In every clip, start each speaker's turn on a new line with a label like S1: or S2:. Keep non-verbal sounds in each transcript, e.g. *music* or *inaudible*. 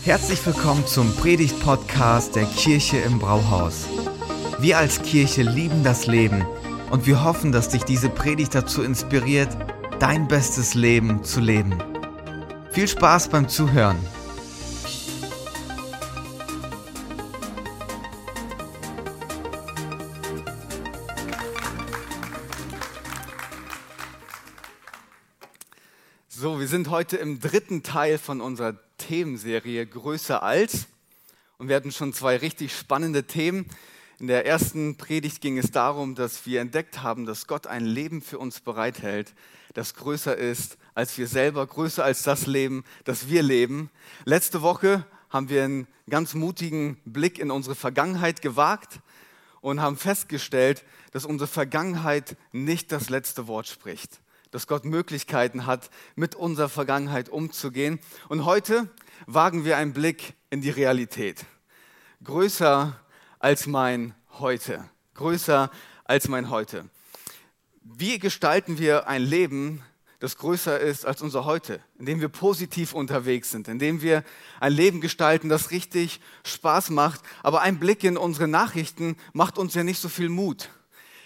S1: Herzlich willkommen zum Predigt-Podcast der Kirche im Brauhaus. Wir als Kirche lieben das Leben und wir hoffen, dass dich diese Predigt dazu inspiriert, dein bestes Leben zu leben. Viel Spaß beim Zuhören.
S2: So, wir sind heute im dritten Teil von unserer Themenserie Größer als. Und wir hatten schon zwei richtig spannende Themen. In der ersten Predigt ging es darum, dass wir entdeckt haben, dass Gott ein Leben für uns bereithält, das größer ist als wir selber, größer als das Leben, das wir leben. Letzte Woche haben wir einen ganz mutigen Blick in unsere Vergangenheit gewagt und haben festgestellt, dass unsere Vergangenheit nicht das letzte Wort spricht dass Gott Möglichkeiten hat, mit unserer Vergangenheit umzugehen. Und heute wagen wir einen Blick in die Realität. Größer als mein Heute. Größer als mein Heute. Wie gestalten wir ein Leben, das größer ist als unser Heute, indem wir positiv unterwegs sind, indem wir ein Leben gestalten, das richtig Spaß macht. Aber ein Blick in unsere Nachrichten macht uns ja nicht so viel Mut.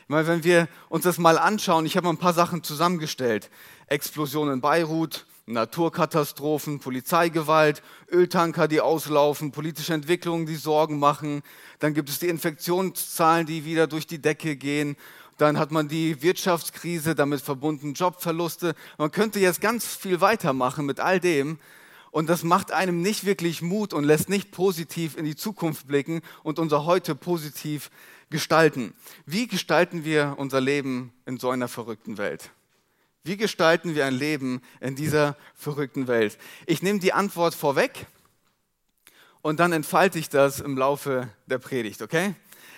S2: Weil wenn wir uns das mal anschauen, ich habe mal ein paar Sachen zusammengestellt. Explosionen in Beirut, Naturkatastrophen, Polizeigewalt, Öltanker, die auslaufen, politische Entwicklungen, die Sorgen machen. Dann gibt es die Infektionszahlen, die wieder durch die Decke gehen. Dann hat man die Wirtschaftskrise, damit verbunden Jobverluste. Man könnte jetzt ganz viel weitermachen mit all dem. Und das macht einem nicht wirklich Mut und lässt nicht positiv in die Zukunft blicken und unser Heute positiv gestalten. Wie gestalten wir unser Leben in so einer verrückten Welt? Wie gestalten wir ein Leben in dieser verrückten Welt? Ich nehme die Antwort vorweg und dann entfalte ich das im Laufe der Predigt, okay?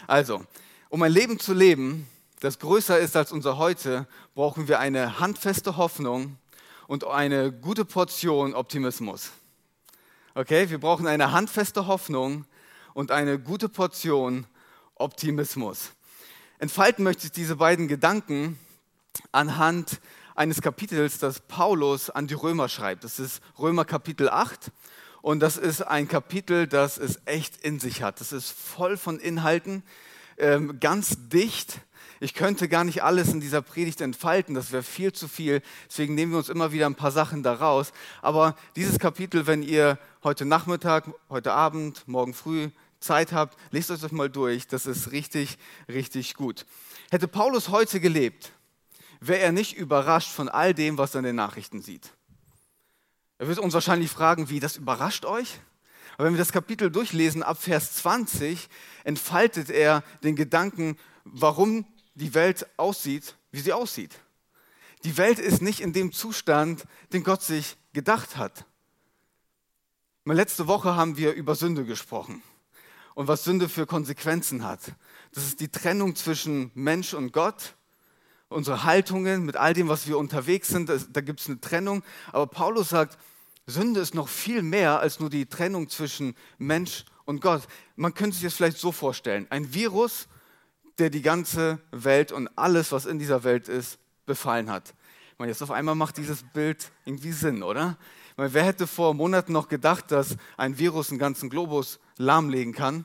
S2: Also, um ein Leben zu leben, das größer ist als unser Heute, brauchen wir eine handfeste Hoffnung und eine gute Portion Optimismus. Okay, wir brauchen eine handfeste Hoffnung und eine gute Portion Optimismus. Entfalten möchte ich diese beiden Gedanken anhand eines Kapitels, das Paulus an die Römer schreibt. Das ist Römer Kapitel 8 und das ist ein Kapitel, das es echt in sich hat. Das ist voll von Inhalten, ähm, ganz dicht. Ich könnte gar nicht alles in dieser Predigt entfalten, das wäre viel zu viel. Deswegen nehmen wir uns immer wieder ein paar Sachen daraus. Aber dieses Kapitel, wenn ihr heute Nachmittag, heute Abend, morgen früh Zeit habt, lest euch das mal durch. Das ist richtig, richtig gut. Hätte Paulus heute gelebt, wäre er nicht überrascht von all dem, was er in den Nachrichten sieht. Er würde uns wahrscheinlich fragen, wie, das überrascht euch? Aber wenn wir das Kapitel durchlesen, ab Vers 20, entfaltet er den Gedanken, warum die Welt aussieht, wie sie aussieht. Die Welt ist nicht in dem Zustand, den Gott sich gedacht hat. Letzte Woche haben wir über Sünde gesprochen und was Sünde für Konsequenzen hat. Das ist die Trennung zwischen Mensch und Gott, unsere Haltungen mit all dem, was wir unterwegs sind, da gibt es eine Trennung. Aber Paulus sagt, Sünde ist noch viel mehr als nur die Trennung zwischen Mensch und Gott. Man könnte sich das vielleicht so vorstellen. Ein Virus, der die ganze Welt und alles, was in dieser Welt ist, befallen hat. Meine, jetzt auf einmal macht dieses Bild irgendwie Sinn, oder? Weil wer hätte vor Monaten noch gedacht, dass ein Virus einen ganzen Globus lahmlegen kann?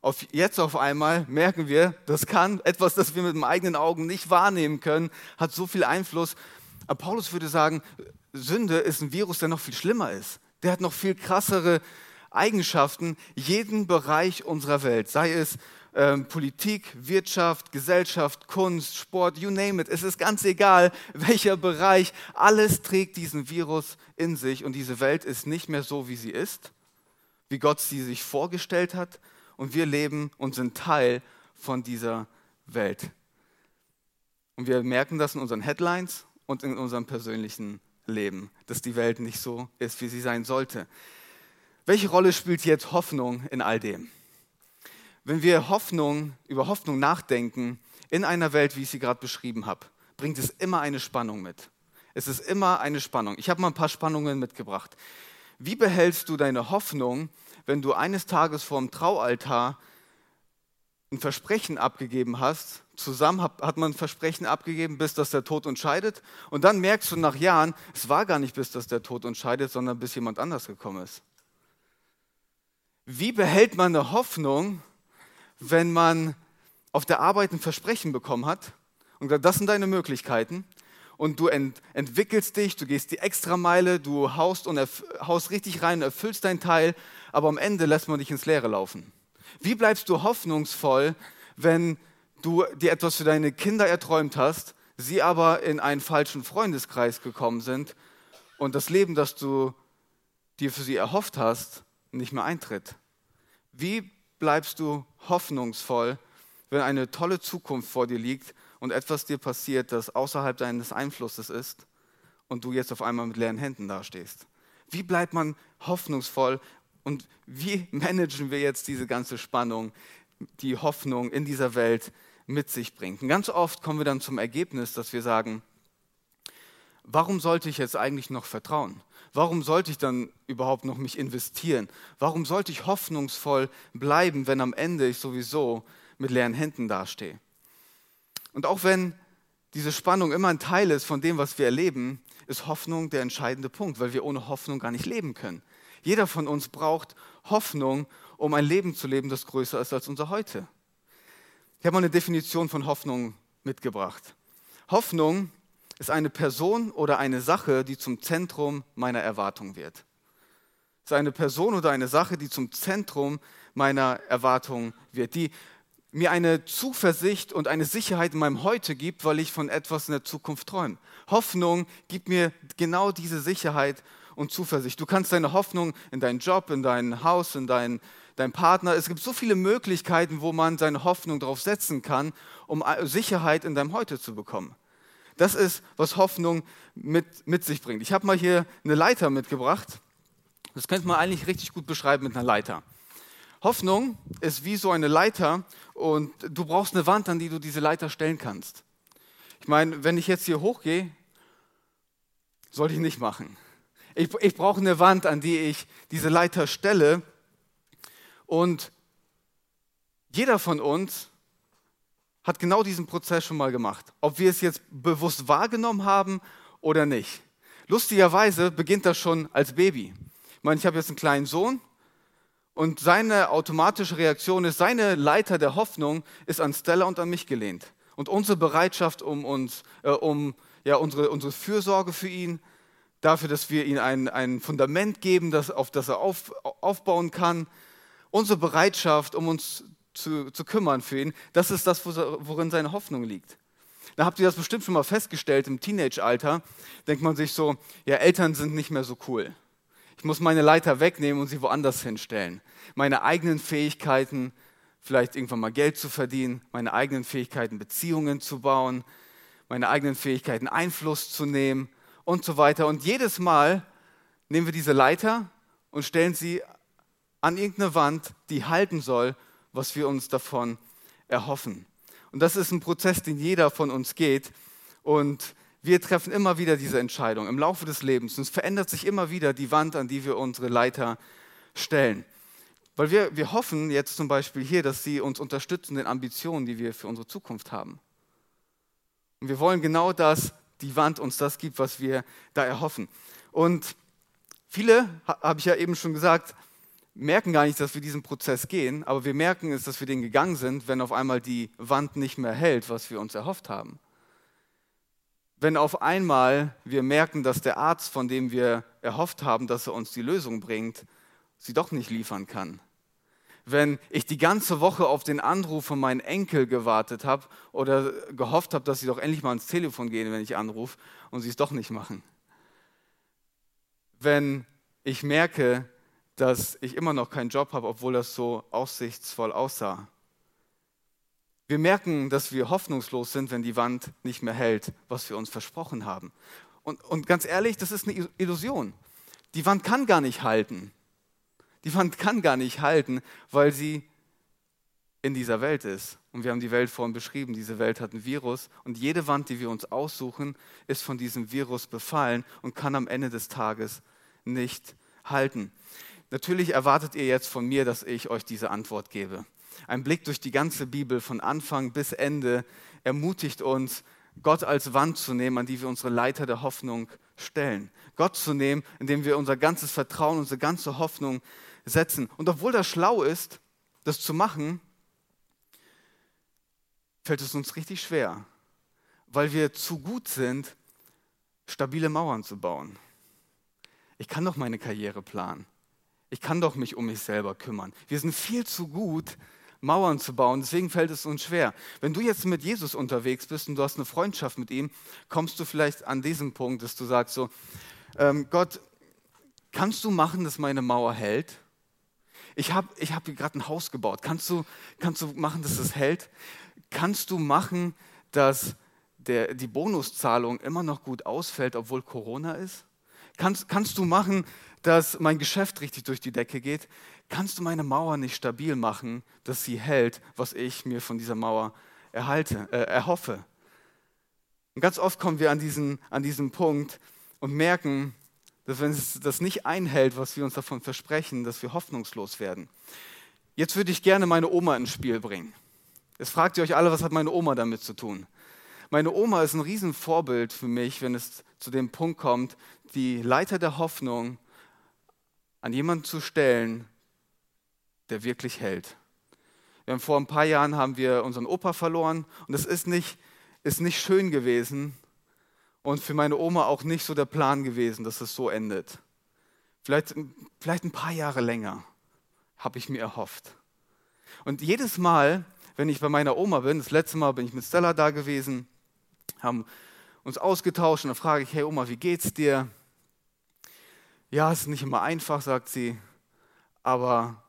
S2: Auf, jetzt auf einmal merken wir, das kann etwas, das wir mit den eigenen Augen nicht wahrnehmen können, hat so viel Einfluss. Aber Paulus würde sagen, Sünde ist ein Virus, der noch viel schlimmer ist. Der hat noch viel krassere Eigenschaften, jeden Bereich unserer Welt, sei es ähm, Politik, Wirtschaft, Gesellschaft, Kunst, Sport, you name it. Es ist ganz egal, welcher Bereich. Alles trägt diesen Virus in sich und diese Welt ist nicht mehr so, wie sie ist, wie Gott sie sich vorgestellt hat. Und wir leben und sind Teil von dieser Welt. Und wir merken das in unseren Headlines und in unserem persönlichen Leben, dass die Welt nicht so ist, wie sie sein sollte. Welche Rolle spielt jetzt Hoffnung in all dem? Wenn wir Hoffnung, über Hoffnung nachdenken, in einer Welt, wie ich sie gerade beschrieben habe, bringt es immer eine Spannung mit. Es ist immer eine Spannung. Ich habe mal ein paar Spannungen mitgebracht. Wie behältst du deine Hoffnung, wenn du eines Tages vor dem Traualtar ein Versprechen abgegeben hast, zusammen hat man ein Versprechen abgegeben, bis dass der Tod uns scheidet, und dann merkst du nach Jahren, es war gar nicht bis dass der Tod uns scheidet, sondern bis jemand anders gekommen ist. Wie behält man eine Hoffnung, wenn man auf der Arbeit ein Versprechen bekommen hat und gesagt, das sind deine Möglichkeiten und du ent entwickelst dich, du gehst die Extrameile, du haust, und haust richtig rein, erfüllst dein Teil, aber am Ende lässt man dich ins Leere laufen. Wie bleibst du hoffnungsvoll, wenn du dir etwas für deine Kinder erträumt hast, sie aber in einen falschen Freundeskreis gekommen sind und das Leben, das du dir für sie erhofft hast, nicht mehr eintritt? Wie bleibst du hoffnungsvoll, wenn eine tolle Zukunft vor dir liegt und etwas dir passiert, das außerhalb deines Einflusses ist und du jetzt auf einmal mit leeren Händen dastehst? Wie bleibt man hoffnungsvoll und wie *laughs* managen wir jetzt diese ganze Spannung, die Hoffnung in dieser Welt mit sich bringt? Und ganz oft kommen wir dann zum Ergebnis, dass wir sagen, warum sollte ich jetzt eigentlich noch vertrauen? Warum sollte ich dann überhaupt noch mich investieren? Warum sollte ich hoffnungsvoll bleiben, wenn am Ende ich sowieso mit leeren Händen dastehe? Und auch wenn diese Spannung immer ein Teil ist von dem, was wir erleben, ist Hoffnung der entscheidende Punkt, weil wir ohne Hoffnung gar nicht leben können. Jeder von uns braucht Hoffnung, um ein Leben zu leben, das größer ist als unser heute. Ich habe mal eine Definition von Hoffnung mitgebracht. Hoffnung ist eine Person oder eine Sache, die zum Zentrum meiner Erwartung wird. Ist eine Person oder eine Sache, die zum Zentrum meiner Erwartung wird, die mir eine Zuversicht und eine Sicherheit in meinem Heute gibt, weil ich von etwas in der Zukunft träume. Hoffnung gibt mir genau diese Sicherheit und Zuversicht. Du kannst deine Hoffnung in deinen Job, in dein Haus, in deinen dein Partner. Es gibt so viele Möglichkeiten, wo man seine Hoffnung darauf setzen kann, um Sicherheit in deinem Heute zu bekommen. Das ist, was Hoffnung mit, mit sich bringt. Ich habe mal hier eine Leiter mitgebracht. Das könnte man eigentlich richtig gut beschreiben mit einer Leiter. Hoffnung ist wie so eine Leiter und du brauchst eine Wand, an die du diese Leiter stellen kannst. Ich meine, wenn ich jetzt hier hochgehe, sollte ich nicht machen. Ich, ich brauche eine Wand, an die ich diese Leiter stelle. Und jeder von uns hat genau diesen Prozess schon mal gemacht. Ob wir es jetzt bewusst wahrgenommen haben oder nicht. Lustigerweise beginnt das schon als Baby. Ich meine, ich habe jetzt einen kleinen Sohn und seine automatische Reaktion ist, seine Leiter der Hoffnung ist an Stella und an mich gelehnt. Und unsere Bereitschaft, um uns, äh, um ja, unsere, unsere Fürsorge für ihn, dafür, dass wir ihm ein, ein Fundament geben, das, auf das er auf, aufbauen kann, unsere Bereitschaft, um uns zu, zu kümmern für ihn, das ist das, worin seine Hoffnung liegt. Da habt ihr das bestimmt schon mal festgestellt im Teenage-Alter, denkt man sich so, ja, Eltern sind nicht mehr so cool. Ich muss meine Leiter wegnehmen und sie woanders hinstellen. Meine eigenen Fähigkeiten, vielleicht irgendwann mal Geld zu verdienen, meine eigenen Fähigkeiten, Beziehungen zu bauen, meine eigenen Fähigkeiten, Einfluss zu nehmen und so weiter. Und jedes Mal nehmen wir diese Leiter und stellen sie an irgendeine Wand, die halten soll, was wir uns davon erhoffen. Und das ist ein Prozess, den jeder von uns geht. Und wir treffen immer wieder diese Entscheidung im Laufe des Lebens. Und es verändert sich immer wieder die Wand, an die wir unsere Leiter stellen. Weil wir, wir hoffen jetzt zum Beispiel hier, dass sie uns unterstützen den Ambitionen, die wir für unsere Zukunft haben. Und wir wollen genau das, die Wand uns das gibt, was wir da erhoffen. Und viele, habe ich ja eben schon gesagt, merken gar nicht, dass wir diesen Prozess gehen, aber wir merken es, dass wir den gegangen sind, wenn auf einmal die Wand nicht mehr hält, was wir uns erhofft haben wenn auf einmal wir merken, dass der Arzt, von dem wir erhofft haben, dass er uns die Lösung bringt, sie doch nicht liefern kann. Wenn ich die ganze Woche auf den Anruf von meinem Enkel gewartet habe oder gehofft habe, dass sie doch endlich mal ins Telefon gehen, wenn ich anrufe und sie es doch nicht machen. Wenn ich merke, dass ich immer noch keinen Job habe, obwohl das so aussichtsvoll aussah. Wir merken, dass wir hoffnungslos sind, wenn die Wand nicht mehr hält, was wir uns versprochen haben. Und, und ganz ehrlich, das ist eine Illusion. Die Wand kann gar nicht halten. Die Wand kann gar nicht halten, weil sie in dieser Welt ist. Und wir haben die Welt vorhin beschrieben. Diese Welt hat ein Virus und jede Wand, die wir uns aussuchen, ist von diesem Virus befallen und kann am Ende des Tages nicht halten. Natürlich erwartet ihr jetzt von mir, dass ich euch diese Antwort gebe. Ein Blick durch die ganze Bibel von Anfang bis Ende ermutigt uns, Gott als Wand zu nehmen, an die wir unsere Leiter der Hoffnung stellen. Gott zu nehmen, indem wir unser ganzes Vertrauen, unsere ganze Hoffnung setzen. Und obwohl das schlau ist, das zu machen, fällt es uns richtig schwer, weil wir zu gut sind, stabile Mauern zu bauen. Ich kann doch meine Karriere planen. Ich kann doch mich um mich selber kümmern. Wir sind viel zu gut, Mauern zu bauen. Deswegen fällt es uns schwer. Wenn du jetzt mit Jesus unterwegs bist und du hast eine Freundschaft mit ihm, kommst du vielleicht an diesem Punkt, dass du sagst so, ähm, Gott, kannst du machen, dass meine Mauer hält? Ich habe ich hab gerade ein Haus gebaut. Kannst du, kannst du machen, dass es hält? Kannst du machen, dass der, die Bonuszahlung immer noch gut ausfällt, obwohl Corona ist? Kannst, kannst du machen, dass mein Geschäft richtig durch die Decke geht? Kannst du meine Mauer nicht stabil machen, dass sie hält, was ich mir von dieser Mauer erhalte, äh, erhoffe? Und ganz oft kommen wir an diesen, an diesen Punkt und merken, dass wenn es das nicht einhält, was wir uns davon versprechen, dass wir hoffnungslos werden. Jetzt würde ich gerne meine Oma ins Spiel bringen. Jetzt fragt ihr euch alle, was hat meine Oma damit zu tun? Meine Oma ist ein Riesenvorbild für mich, wenn es zu dem Punkt kommt, die Leiter der Hoffnung an jemanden zu stellen, der wirklich hält. Wir vor ein paar Jahren haben wir unseren Opa verloren und es ist nicht, ist nicht schön gewesen und für meine Oma auch nicht so der Plan gewesen, dass es so endet. Vielleicht, vielleicht ein paar Jahre länger habe ich mir erhofft. Und jedes Mal, wenn ich bei meiner Oma bin, das letzte Mal bin ich mit Stella da gewesen, haben uns ausgetauscht und dann frage ich, hey Oma, wie geht's dir? Ja, es ist nicht immer einfach, sagt sie, aber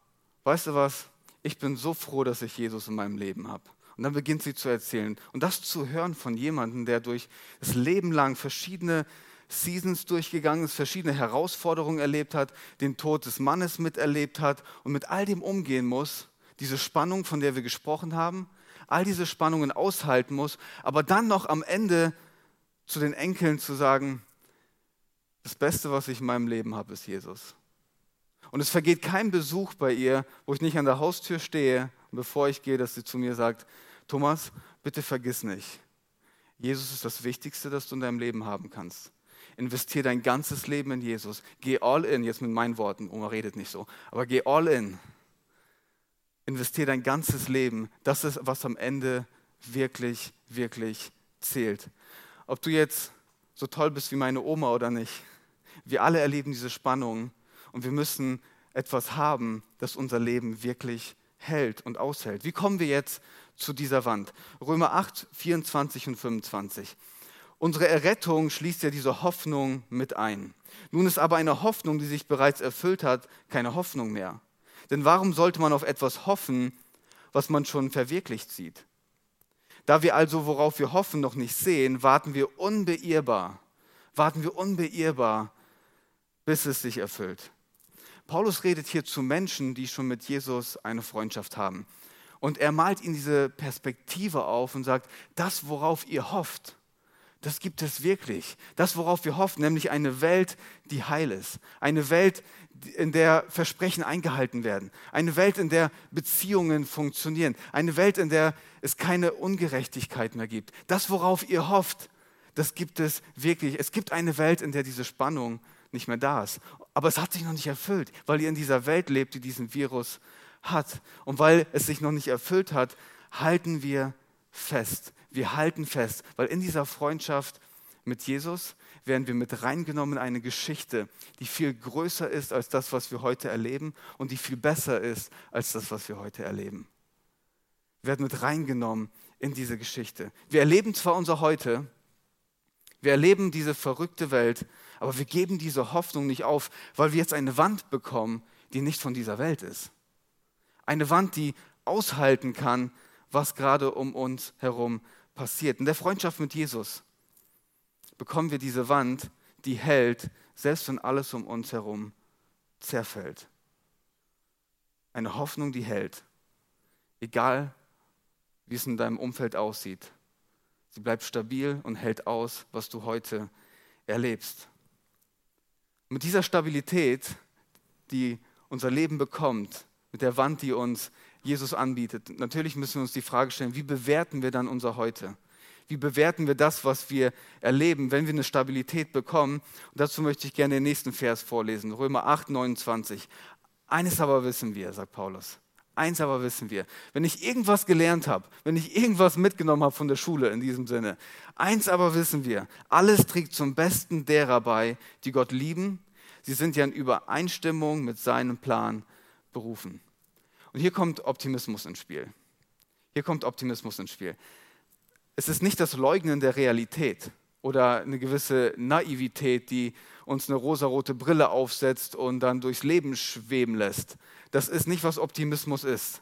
S2: weißt du was? Ich bin so froh, dass ich Jesus in meinem Leben habe. Und dann beginnt sie zu erzählen. Und das zu hören von jemandem, der durch das Leben lang verschiedene Seasons durchgegangen ist, verschiedene Herausforderungen erlebt hat, den Tod des Mannes miterlebt hat und mit all dem umgehen muss, diese Spannung, von der wir gesprochen haben, all diese Spannungen aushalten muss, aber dann noch am Ende zu den Enkeln zu sagen, das Beste, was ich in meinem Leben habe, ist Jesus. Und es vergeht kein Besuch bei ihr, wo ich nicht an der Haustür stehe und bevor ich gehe, dass sie zu mir sagt, Thomas, bitte vergiss nicht, Jesus ist das Wichtigste, das du in deinem Leben haben kannst. Investier dein ganzes Leben in Jesus. Geh all in, jetzt mit meinen Worten, Oma redet nicht so, aber geh all in. Investier dein ganzes Leben. Das ist, was am Ende wirklich, wirklich zählt. Ob du jetzt so toll bist wie meine Oma oder nicht, wir alle erleben diese Spannung und wir müssen etwas haben, das unser Leben wirklich hält und aushält. Wie kommen wir jetzt zu dieser Wand? Römer 8, 24 und 25. Unsere Errettung schließt ja diese Hoffnung mit ein. Nun ist aber eine Hoffnung, die sich bereits erfüllt hat, keine Hoffnung mehr. Denn warum sollte man auf etwas hoffen, was man schon verwirklicht sieht? Da wir also, worauf wir hoffen, noch nicht sehen, warten wir unbeirrbar, warten wir unbeirrbar, bis es sich erfüllt. Paulus redet hier zu Menschen, die schon mit Jesus eine Freundschaft haben. Und er malt ihnen diese Perspektive auf und sagt, das, worauf ihr hofft, das gibt es wirklich. Das, worauf wir hoffen, nämlich eine Welt, die heil ist. Eine Welt, in der Versprechen eingehalten werden. Eine Welt, in der Beziehungen funktionieren. Eine Welt, in der es keine Ungerechtigkeit mehr gibt. Das, worauf ihr hofft, das gibt es wirklich. Es gibt eine Welt, in der diese Spannung nicht mehr da ist. Aber es hat sich noch nicht erfüllt, weil ihr in dieser Welt lebt, die diesen Virus hat. Und weil es sich noch nicht erfüllt hat, halten wir fest. Wir halten fest, weil in dieser Freundschaft mit Jesus werden wir mit reingenommen in eine Geschichte, die viel größer ist als das, was wir heute erleben und die viel besser ist als das, was wir heute erleben. Wir werden mit reingenommen in diese Geschichte. Wir erleben zwar unser Heute, wir erleben diese verrückte Welt, aber wir geben diese Hoffnung nicht auf, weil wir jetzt eine Wand bekommen, die nicht von dieser Welt ist. Eine Wand, die aushalten kann, was gerade um uns herum passiert. In der Freundschaft mit Jesus bekommen wir diese Wand, die hält, selbst wenn alles um uns herum zerfällt. Eine Hoffnung, die hält, egal wie es in deinem Umfeld aussieht. Sie bleibt stabil und hält aus, was du heute erlebst. Mit dieser Stabilität, die unser Leben bekommt, mit der Wand, die uns Jesus anbietet, natürlich müssen wir uns die Frage stellen, wie bewerten wir dann unser Heute? Wie bewerten wir das, was wir erleben, wenn wir eine Stabilität bekommen? Und dazu möchte ich gerne den nächsten Vers vorlesen, Römer 8, 29. Eines aber wissen wir, sagt Paulus. Eins aber wissen wir. Wenn ich irgendwas gelernt habe, wenn ich irgendwas mitgenommen habe von der Schule in diesem Sinne, eins aber wissen wir, alles trägt zum Besten derer bei, die Gott lieben. Sie sind ja in Übereinstimmung mit seinem Plan berufen. Und hier kommt Optimismus ins Spiel. Hier kommt Optimismus ins Spiel. Es ist nicht das Leugnen der Realität oder eine gewisse Naivität, die uns eine rosarote Brille aufsetzt und dann durchs Leben schweben lässt. Das ist nicht, was Optimismus ist.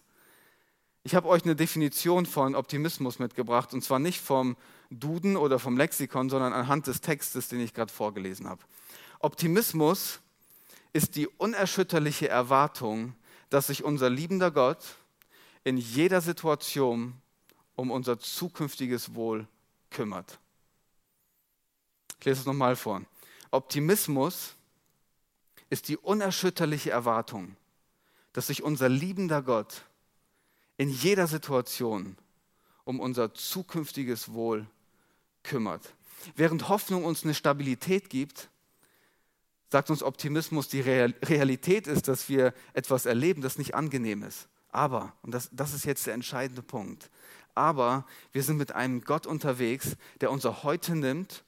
S2: Ich habe euch eine Definition von Optimismus mitgebracht, und zwar nicht vom Duden oder vom Lexikon, sondern anhand des Textes, den ich gerade vorgelesen habe. Optimismus ist die unerschütterliche Erwartung, dass sich unser liebender Gott in jeder Situation um unser zukünftiges Wohl kümmert. Ich lese es nochmal vor. Optimismus ist die unerschütterliche Erwartung, dass sich unser liebender Gott in jeder Situation um unser zukünftiges Wohl kümmert. Während Hoffnung uns eine Stabilität gibt, sagt uns Optimismus, die Realität ist, dass wir etwas erleben, das nicht angenehm ist. Aber, und das, das ist jetzt der entscheidende Punkt, aber wir sind mit einem Gott unterwegs, der unser Heute nimmt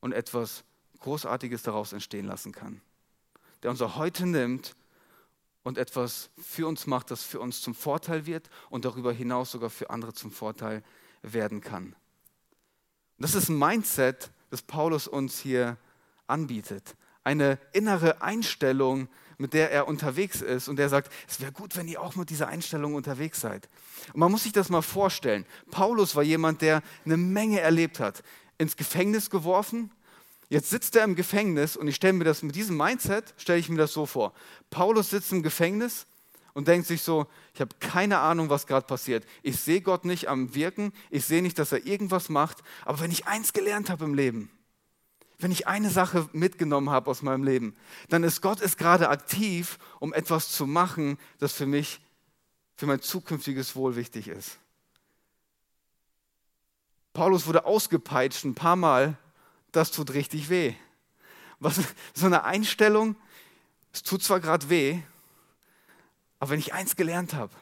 S2: und etwas Großartiges daraus entstehen lassen kann. Der unser Heute nimmt und etwas für uns macht, das für uns zum Vorteil wird und darüber hinaus sogar für andere zum Vorteil werden kann. das ist ein Mindset, das Paulus uns hier anbietet. Eine innere Einstellung, mit der er unterwegs ist und der sagt, es wäre gut, wenn ihr auch mit dieser Einstellung unterwegs seid. Und man muss sich das mal vorstellen. Paulus war jemand, der eine Menge erlebt hat. Ins Gefängnis geworfen, Jetzt sitzt er im Gefängnis und ich stelle mir das mit diesem Mindset, stelle ich mir das so vor. Paulus sitzt im Gefängnis und denkt sich so, ich habe keine Ahnung, was gerade passiert. Ich sehe Gott nicht am Wirken, ich sehe nicht, dass er irgendwas macht, aber wenn ich eins gelernt habe im Leben, wenn ich eine Sache mitgenommen habe aus meinem Leben, dann ist Gott ist gerade aktiv, um etwas zu machen, das für mich, für mein zukünftiges Wohl wichtig ist. Paulus wurde ausgepeitscht ein paar Mal das tut richtig weh. Was, so eine Einstellung, es tut zwar gerade weh, aber wenn ich eins gelernt habe,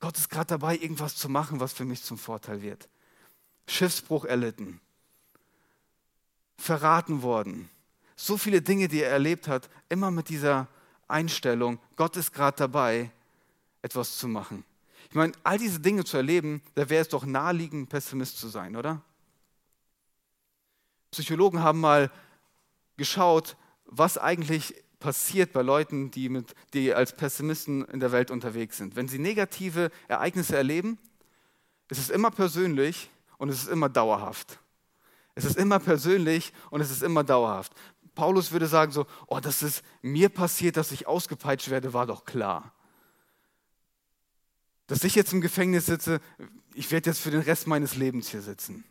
S2: Gott ist gerade dabei, irgendwas zu machen, was für mich zum Vorteil wird. Schiffsbruch erlitten, verraten worden, so viele Dinge, die er erlebt hat, immer mit dieser Einstellung, Gott ist gerade dabei, etwas zu machen. Ich meine, all diese Dinge zu erleben, da wäre es doch naheliegend, Pessimist zu sein, oder? Psychologen haben mal geschaut, was eigentlich passiert bei Leuten, die, mit, die als Pessimisten in der Welt unterwegs sind. Wenn sie negative Ereignisse erleben, ist es immer persönlich und es ist immer dauerhaft. Es ist immer persönlich und es ist immer dauerhaft. Paulus würde sagen so, oh, dass es mir passiert, dass ich ausgepeitscht werde, war doch klar. Dass ich jetzt im Gefängnis sitze, ich werde jetzt für den Rest meines Lebens hier sitzen.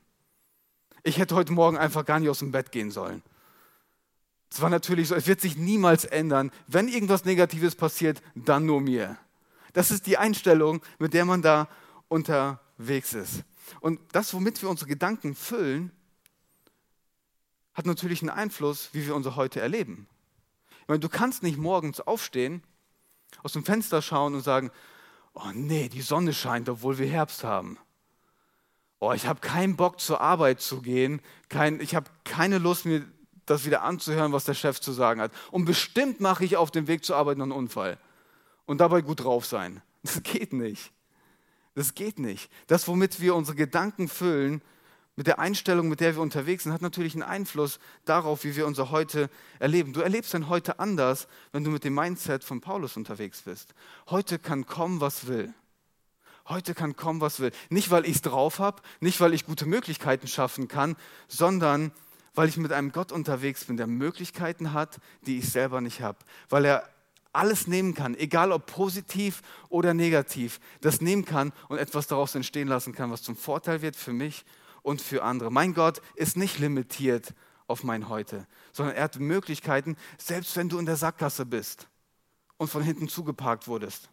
S2: Ich hätte heute Morgen einfach gar nicht aus dem Bett gehen sollen. Es war natürlich so, es wird sich niemals ändern. Wenn irgendwas Negatives passiert, dann nur mir. Das ist die Einstellung, mit der man da unterwegs ist. Und das, womit wir unsere Gedanken füllen, hat natürlich einen Einfluss, wie wir unser Heute erleben. Ich meine, du kannst nicht morgens aufstehen, aus dem Fenster schauen und sagen, oh nee, die Sonne scheint, obwohl wir Herbst haben oh, ich habe keinen Bock zur Arbeit zu gehen, kein, ich habe keine Lust, mir das wieder anzuhören, was der Chef zu sagen hat. Und bestimmt mache ich auf dem Weg zur Arbeit noch einen Unfall und dabei gut drauf sein. *laughs* Das geht nicht. Das geht nicht. Das, womit wir unsere Gedanken füllen, mit der Einstellung, mit der wir unterwegs sind, hat natürlich einen Einfluss darauf, wie wir unser Heute erleben. Du erlebst dein Heute anders, wenn du mit dem Mindset von Paulus unterwegs bist. Heute kann kommen, was will. Heute kann kommen, was will. Nicht, weil ich es drauf habe, nicht, weil ich gute Möglichkeiten schaffen kann, sondern weil ich mit einem Gott unterwegs bin, der Möglichkeiten hat, die ich selber nicht habe. Weil er alles nehmen kann, egal ob positiv oder negativ, das nehmen kann und etwas daraus entstehen lassen kann, was zum Vorteil wird für mich und für andere. Mein Gott ist nicht limitiert auf mein Heute, sondern er hat Möglichkeiten, selbst wenn du in der Sackgasse bist und von hinten zugeparkt wurdest.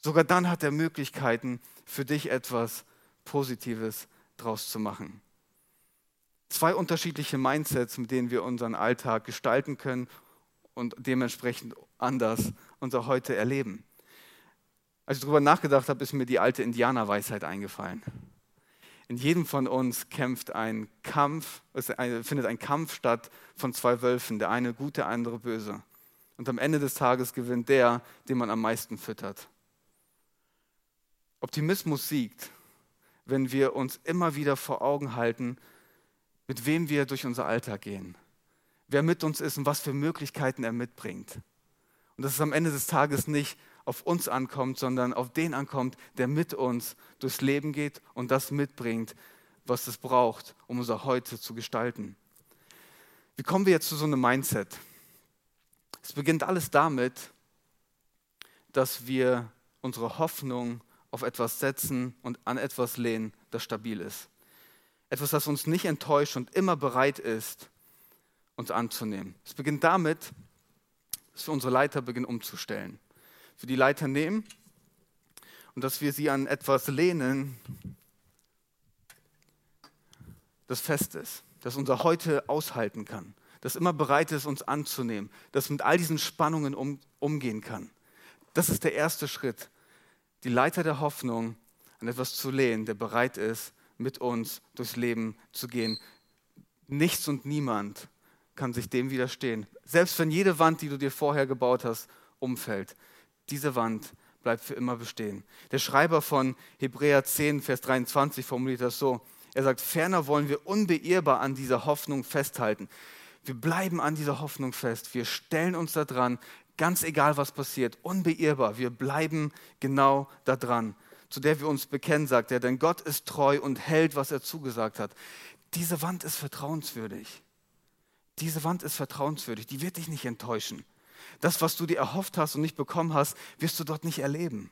S2: Sogar dann hat er Möglichkeiten, für dich etwas Positives draus zu machen. Zwei unterschiedliche Mindsets, mit denen wir unseren Alltag gestalten können und dementsprechend anders unser Heute erleben. Als ich darüber nachgedacht habe, ist mir die alte Indianerweisheit eingefallen. In jedem von uns kämpft ein Kampf, es findet ein Kampf statt von zwei Wölfen, der eine gut, der andere böse. Und am Ende des Tages gewinnt der, den man am meisten füttert. Optimismus siegt, wenn wir uns immer wieder vor Augen halten, mit wem wir durch unser Alltag gehen, wer mit uns ist und was für Möglichkeiten er mitbringt. Und dass es am Ende des Tages nicht auf uns ankommt, sondern auf den ankommt, der mit uns durchs Leben geht und das mitbringt, was es braucht, um unser Heute zu gestalten. Wie kommen wir jetzt zu so einem Mindset? Es beginnt alles damit, dass wir unsere Hoffnung auf etwas setzen und an etwas lehnen, das stabil ist. Etwas, das uns nicht enttäuscht und immer bereit ist, uns anzunehmen. Es beginnt damit, dass wir unsere Leiter beginnen umzustellen. Dass wir die Leiter nehmen und dass wir sie an etwas lehnen, das fest ist, das unser Heute aushalten kann, das immer bereit ist, uns anzunehmen, das mit all diesen Spannungen um, umgehen kann. Das ist der erste Schritt, die Leiter der Hoffnung an etwas zu lehnen, der bereit ist, mit uns durchs Leben zu gehen. Nichts und niemand kann sich dem widerstehen. Selbst wenn jede Wand, die du dir vorher gebaut hast, umfällt, diese Wand bleibt für immer bestehen. Der Schreiber von Hebräer 10, Vers 23 formuliert das so. Er sagt, ferner wollen wir unbeirrbar an dieser Hoffnung festhalten. Wir bleiben an dieser Hoffnung fest. Wir stellen uns da dran, ganz egal was passiert, unbeirrbar. Wir bleiben genau da dran, zu der wir uns bekennen, sagt er, denn Gott ist treu und hält, was er zugesagt hat. Diese Wand ist vertrauenswürdig. Diese Wand ist vertrauenswürdig, die wird dich nicht enttäuschen. Das, was du dir erhofft hast und nicht bekommen hast, wirst du dort nicht erleben.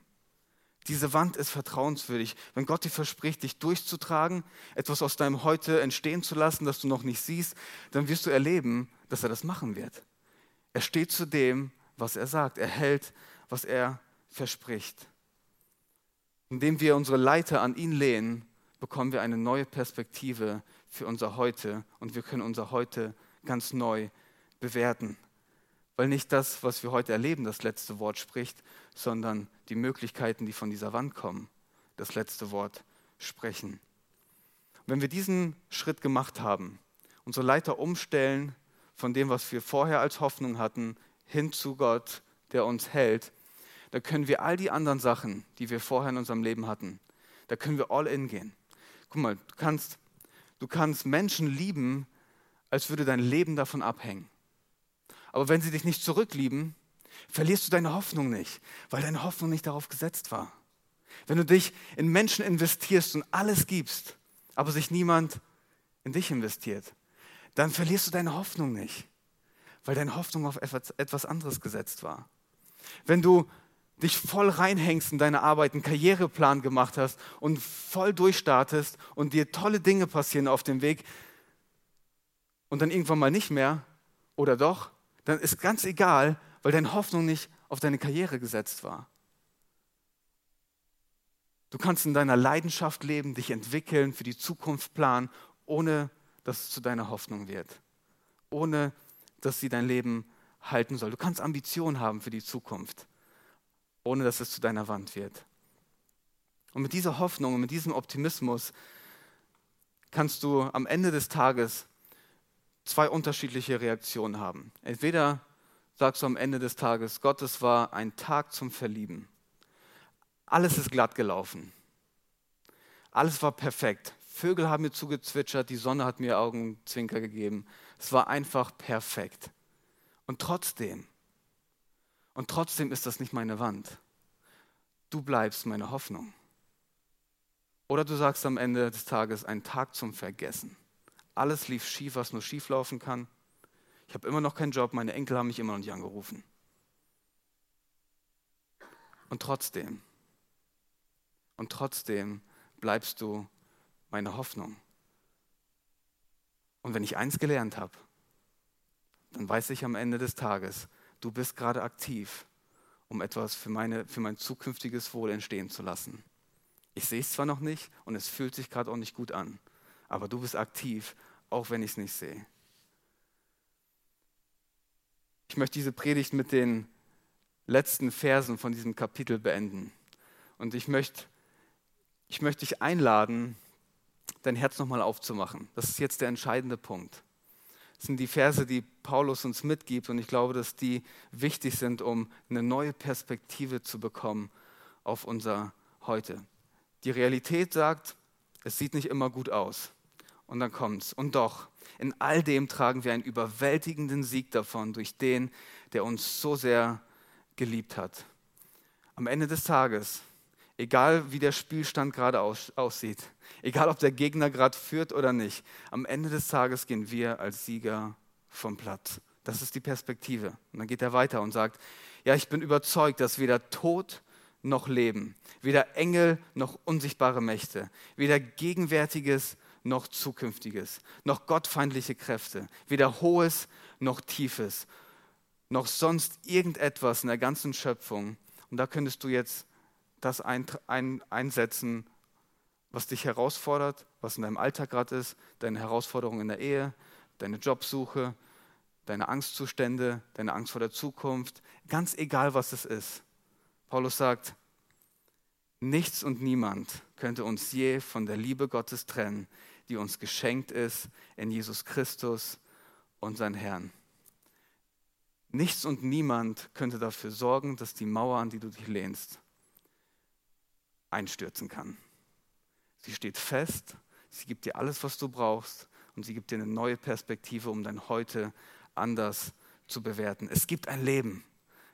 S2: Diese Wand ist vertrauenswürdig. Wenn Gott dir verspricht, dich durchzutragen, etwas aus deinem Heute entstehen zu lassen, das du noch nicht siehst, dann wirst du erleben, dass er das machen wird. Er steht zu dem, was er sagt. Er hält, was er verspricht. Indem wir unsere Leiter an ihn lehnen, bekommen wir eine neue Perspektive für unser Heute und wir können unser Heute ganz neu bewerten. Weil nicht das, was wir heute erleben, das letzte Wort spricht, sondern die Möglichkeiten, die von dieser Wand kommen, das letzte Wort sprechen. Wenn wir diesen Schritt gemacht haben, unsere Leiter umstellen von dem, was wir vorher als Hoffnung hatten, hin zu Gott, der uns hält, da können wir all die anderen Sachen, die wir vorher in unserem Leben hatten, da können wir all in gehen. Guck mal, du kannst, du kannst Menschen lieben, als würde dein Leben davon abhängen. Aber wenn sie dich nicht zurücklieben, verlierst du deine Hoffnung nicht, weil deine Hoffnung nicht darauf gesetzt war. Wenn du dich in Menschen investierst und alles gibst, aber sich niemand in dich investiert, dann verlierst du deine Hoffnung nicht weil deine Hoffnung auf etwas anderes gesetzt war. Wenn du dich voll reinhängst in deine Arbeit, einen Karriereplan gemacht hast und voll durchstartest und dir tolle Dinge passieren auf dem Weg und dann irgendwann mal nicht mehr oder doch, dann ist ganz egal, weil deine Hoffnung nicht auf deine Karriere gesetzt war. Du kannst in deiner Leidenschaft leben, dich entwickeln, für die Zukunft planen, ohne dass es zu deiner Hoffnung wird. Ohne dass sie dein Leben halten soll. Du kannst Ambitionen haben für die Zukunft, ohne dass es zu deiner Wand wird. Und mit dieser Hoffnung und mit diesem Optimismus kannst du am Ende des Tages zwei unterschiedliche Reaktionen haben. Entweder sagst du am Ende des Tages, Gott, es war ein Tag zum Verlieben. Alles ist glatt gelaufen. Alles war perfekt. Vögel haben mir zugezwitschert, die Sonne hat mir Augenzwinker gegeben. Es war einfach perfekt. Und trotzdem, und trotzdem ist das nicht meine Wand. Du bleibst meine Hoffnung. Oder du sagst am Ende des Tages ein Tag zum Vergessen. Alles lief schief, was nur schief laufen kann. Ich habe immer noch keinen Job, meine Enkel haben mich immer noch nicht angerufen. Und trotzdem, und trotzdem bleibst du meine Hoffnung. Und wenn ich eins gelernt habe, dann weiß ich am Ende des Tages, du bist gerade aktiv, um etwas für, meine, für mein zukünftiges Wohl entstehen zu lassen. Ich sehe es zwar noch nicht und es fühlt sich gerade auch nicht gut an, aber du bist aktiv, auch wenn ich es nicht sehe. Ich möchte diese Predigt mit den letzten Versen von diesem Kapitel beenden. Und ich möchte, ich möchte dich einladen, dein Herz nochmal aufzumachen. Das ist jetzt der entscheidende Punkt. Das sind die Verse, die Paulus uns mitgibt und ich glaube, dass die wichtig sind, um eine neue Perspektive zu bekommen auf unser Heute. Die Realität sagt, es sieht nicht immer gut aus. Und dann kommt's. Und doch, in all dem tragen wir einen überwältigenden Sieg davon durch den, der uns so sehr geliebt hat. Am Ende des Tages, egal wie der Spielstand gerade aussieht, egal ob der Gegner gerade führt oder nicht, am Ende des Tages gehen wir als Sieger vom Platz. Das ist die Perspektive. Und dann geht er weiter und sagt, ja, ich bin überzeugt, dass weder Tod noch Leben, weder Engel noch unsichtbare Mächte, weder Gegenwärtiges noch Zukünftiges, noch gottfeindliche Kräfte, weder Hohes noch Tiefes, noch sonst irgendetwas in der ganzen Schöpfung. Und da könntest du jetzt das ein, ein, einsetzen, was dich herausfordert, was in deinem Alltag gerade ist, deine Herausforderungen in der Ehe, deine Jobsuche, deine Angstzustände, deine Angst vor der Zukunft, ganz egal was es ist. Paulus sagt, nichts und niemand könnte uns je von der Liebe Gottes trennen, die uns geschenkt ist in Jesus Christus, unseren Herrn. Nichts und niemand könnte dafür sorgen, dass die Mauer, an die du dich lehnst, einstürzen kann. Sie steht fest, sie gibt dir alles, was du brauchst und sie gibt dir eine neue Perspektive, um dein Heute anders zu bewerten. Es gibt ein Leben,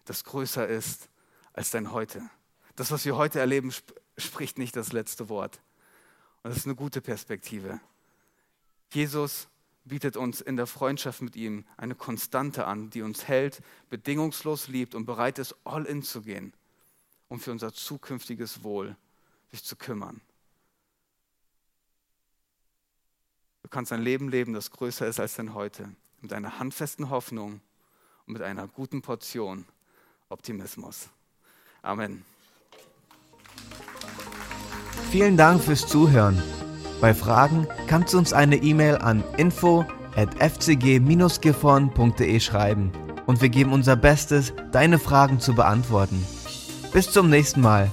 S2: das größer ist als dein Heute. Das, was wir heute erleben, sp spricht nicht das letzte Wort. Und das ist eine gute Perspektive. Jesus bietet uns in der Freundschaft mit ihm eine Konstante an, die uns hält, bedingungslos liebt und bereit ist, all in zu gehen, um für unser zukünftiges Wohl sich zu kümmern. Du kannst ein Leben leben, das größer ist als dein Heute, mit einer handfesten Hoffnung und mit einer guten Portion Optimismus. Amen.
S1: Vielen Dank fürs Zuhören. Bei Fragen kannst du uns eine E-Mail an info at fcg-gifhorn.de schreiben und wir geben unser Bestes, deine Fragen zu beantworten. Bis zum nächsten Mal.